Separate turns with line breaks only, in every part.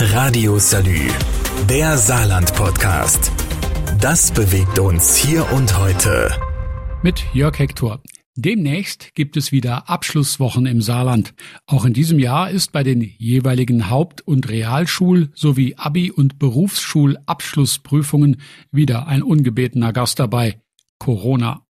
Radio Salü, der Saarland-Podcast. Das bewegt uns hier und heute.
Mit Jörg Hector. Demnächst gibt es wieder Abschlusswochen im Saarland. Auch in diesem Jahr ist bei den jeweiligen Haupt- und Realschul- sowie Abi- und Berufsschulabschlussprüfungen wieder ein ungebetener Gast dabei. Corona.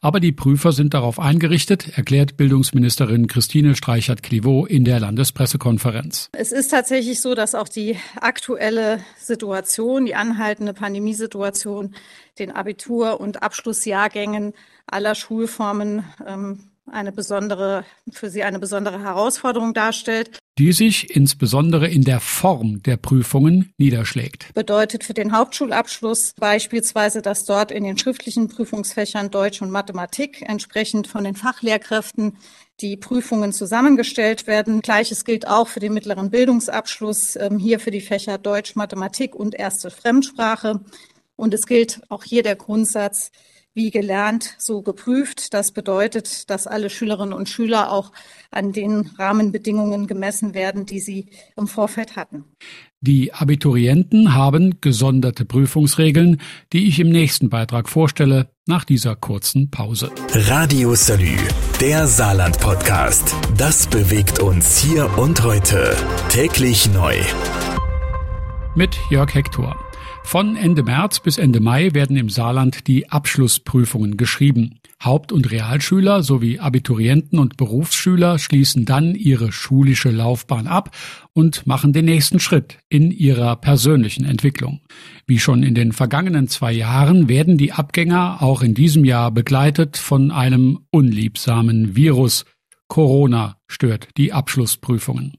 Aber die Prüfer sind darauf eingerichtet, erklärt Bildungsministerin Christine Streichert-Clivaux in der Landespressekonferenz.
Es ist tatsächlich so, dass auch die aktuelle Situation, die anhaltende Pandemiesituation, den Abitur- und Abschlussjahrgängen aller Schulformen ähm, eine besondere, für sie eine besondere Herausforderung darstellt.
Die sich insbesondere in der Form der Prüfungen niederschlägt.
Bedeutet für den Hauptschulabschluss beispielsweise, dass dort in den schriftlichen Prüfungsfächern Deutsch und Mathematik entsprechend von den Fachlehrkräften die Prüfungen zusammengestellt werden. Gleiches gilt auch für den mittleren Bildungsabschluss, ähm, hier für die Fächer Deutsch, Mathematik und erste Fremdsprache. Und es gilt auch hier der Grundsatz, wie gelernt, so geprüft. Das bedeutet, dass alle Schülerinnen und Schüler auch an den Rahmenbedingungen gemessen werden, die sie im Vorfeld hatten.
Die Abiturienten haben gesonderte Prüfungsregeln, die ich im nächsten Beitrag vorstelle, nach dieser kurzen Pause.
Radio Salü, der Saarland-Podcast. Das bewegt uns hier und heute. Täglich neu.
Mit Jörg Hector. Von Ende März bis Ende Mai werden im Saarland die Abschlussprüfungen geschrieben. Haupt- und Realschüler sowie Abiturienten und Berufsschüler schließen dann ihre schulische Laufbahn ab und machen den nächsten Schritt in ihrer persönlichen Entwicklung. Wie schon in den vergangenen zwei Jahren werden die Abgänger auch in diesem Jahr begleitet von einem unliebsamen Virus. Corona stört die Abschlussprüfungen.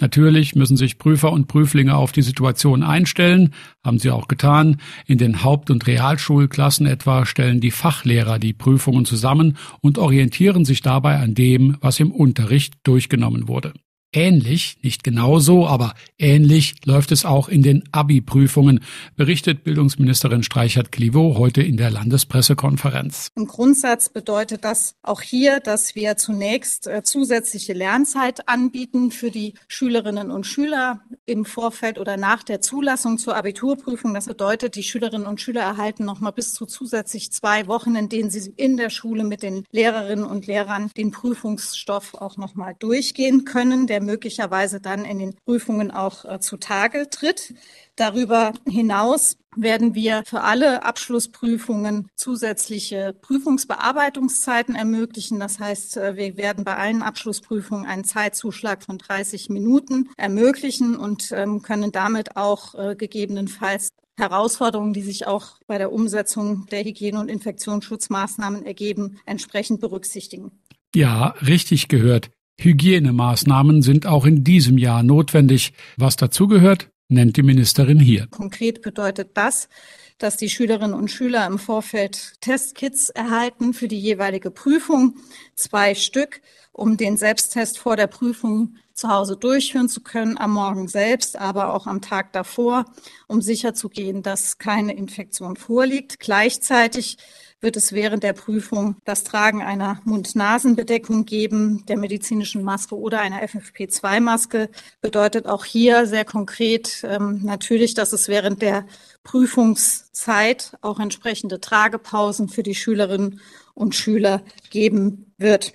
Natürlich müssen sich Prüfer und Prüflinge auf die Situation einstellen, haben sie auch getan. In den Haupt- und Realschulklassen etwa stellen die Fachlehrer die Prüfungen zusammen und orientieren sich dabei an dem, was im Unterricht durchgenommen wurde. Ähnlich, nicht genauso, aber ähnlich läuft es auch in den Abi-Prüfungen, berichtet Bildungsministerin Streichert-Clivaux heute in der Landespressekonferenz.
Im Grundsatz bedeutet das auch hier, dass wir zunächst äh, zusätzliche Lernzeit anbieten für die Schülerinnen und Schüler im Vorfeld oder nach der Zulassung zur Abiturprüfung. Das bedeutet, die Schülerinnen und Schüler erhalten noch mal bis zu zusätzlich zwei Wochen, in denen sie in der Schule mit den Lehrerinnen und Lehrern den Prüfungsstoff auch noch mal durchgehen können. Der möglicherweise dann in den Prüfungen auch äh, zutage tritt. Darüber hinaus werden wir für alle Abschlussprüfungen zusätzliche Prüfungsbearbeitungszeiten ermöglichen. Das heißt, äh, wir werden bei allen Abschlussprüfungen einen Zeitzuschlag von 30 Minuten ermöglichen und ähm, können damit auch äh, gegebenenfalls Herausforderungen, die sich auch bei der Umsetzung der Hygiene- und Infektionsschutzmaßnahmen ergeben, entsprechend berücksichtigen.
Ja, richtig gehört. Hygienemaßnahmen sind auch in diesem Jahr notwendig. Was dazugehört, nennt die Ministerin hier.
Konkret bedeutet das, dass die Schülerinnen und Schüler im Vorfeld Testkits erhalten für die jeweilige Prüfung, zwei Stück, um den Selbsttest vor der Prüfung zu Hause durchführen zu können, am Morgen selbst, aber auch am Tag davor, um sicherzugehen, dass keine Infektion vorliegt. Gleichzeitig wird es während der Prüfung das Tragen einer Mund-Nasen-Bedeckung geben, der medizinischen Maske oder einer FFP2-Maske. Bedeutet auch hier sehr konkret ähm, natürlich, dass es während der Prüfungszeit auch entsprechende Tragepausen für die Schülerinnen und Schüler geben wird.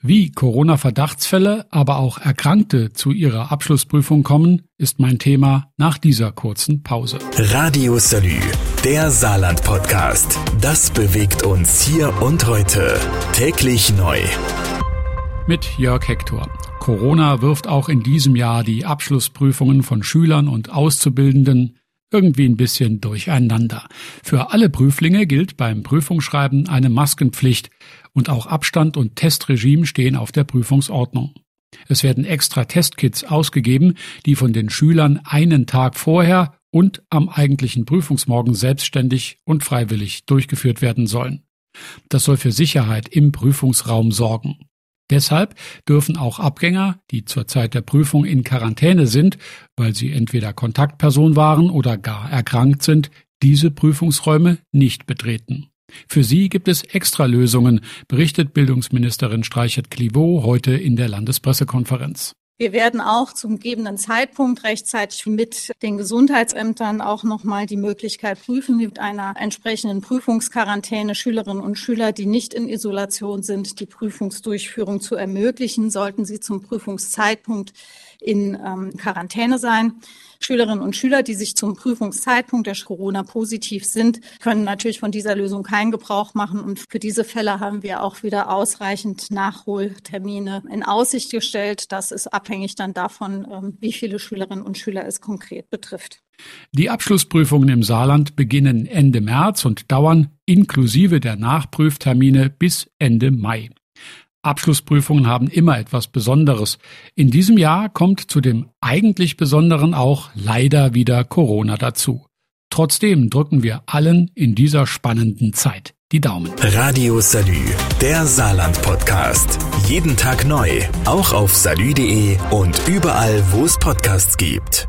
Wie Corona-Verdachtsfälle, aber auch Erkrankte zu ihrer Abschlussprüfung kommen, ist mein Thema nach dieser kurzen Pause.
Radio Salü, der Saarland-Podcast. Das bewegt uns hier und heute. Täglich neu.
Mit Jörg Hector. Corona wirft auch in diesem Jahr die Abschlussprüfungen von Schülern und Auszubildenden irgendwie ein bisschen durcheinander. Für alle Prüflinge gilt beim Prüfungsschreiben eine Maskenpflicht und auch Abstand und Testregime stehen auf der Prüfungsordnung. Es werden extra Testkits ausgegeben, die von den Schülern einen Tag vorher und am eigentlichen Prüfungsmorgen selbstständig und freiwillig durchgeführt werden sollen. Das soll für Sicherheit im Prüfungsraum sorgen. Deshalb dürfen auch Abgänger, die zur Zeit der Prüfung in Quarantäne sind, weil sie entweder Kontaktperson waren oder gar erkrankt sind, diese Prüfungsräume nicht betreten. Für sie gibt es Extralösungen, berichtet Bildungsministerin Streichert-Clivaux heute in der Landespressekonferenz.
Wir werden auch zum gegebenen Zeitpunkt rechtzeitig mit den Gesundheitsämtern auch nochmal die Möglichkeit prüfen, mit einer entsprechenden Prüfungsquarantäne Schülerinnen und Schüler, die nicht in Isolation sind, die Prüfungsdurchführung zu ermöglichen, sollten sie zum Prüfungszeitpunkt in ähm, Quarantäne sein. Schülerinnen und Schüler, die sich zum Prüfungszeitpunkt der Corona positiv sind, können natürlich von dieser Lösung keinen Gebrauch machen. Und für diese Fälle haben wir auch wieder ausreichend Nachholtermine in Aussicht gestellt. Das ist abhängig dann davon, ähm, wie viele Schülerinnen und Schüler es konkret betrifft.
Die Abschlussprüfungen im Saarland beginnen Ende März und dauern inklusive der Nachprüftermine bis Ende Mai. Abschlussprüfungen haben immer etwas Besonderes. In diesem Jahr kommt zu dem eigentlich Besonderen auch leider wieder Corona dazu. Trotzdem drücken wir allen in dieser spannenden Zeit die Daumen.
Radio Salü, der Saarland Podcast. Jeden Tag neu, auch auf salü.de und überall, wo es Podcasts gibt.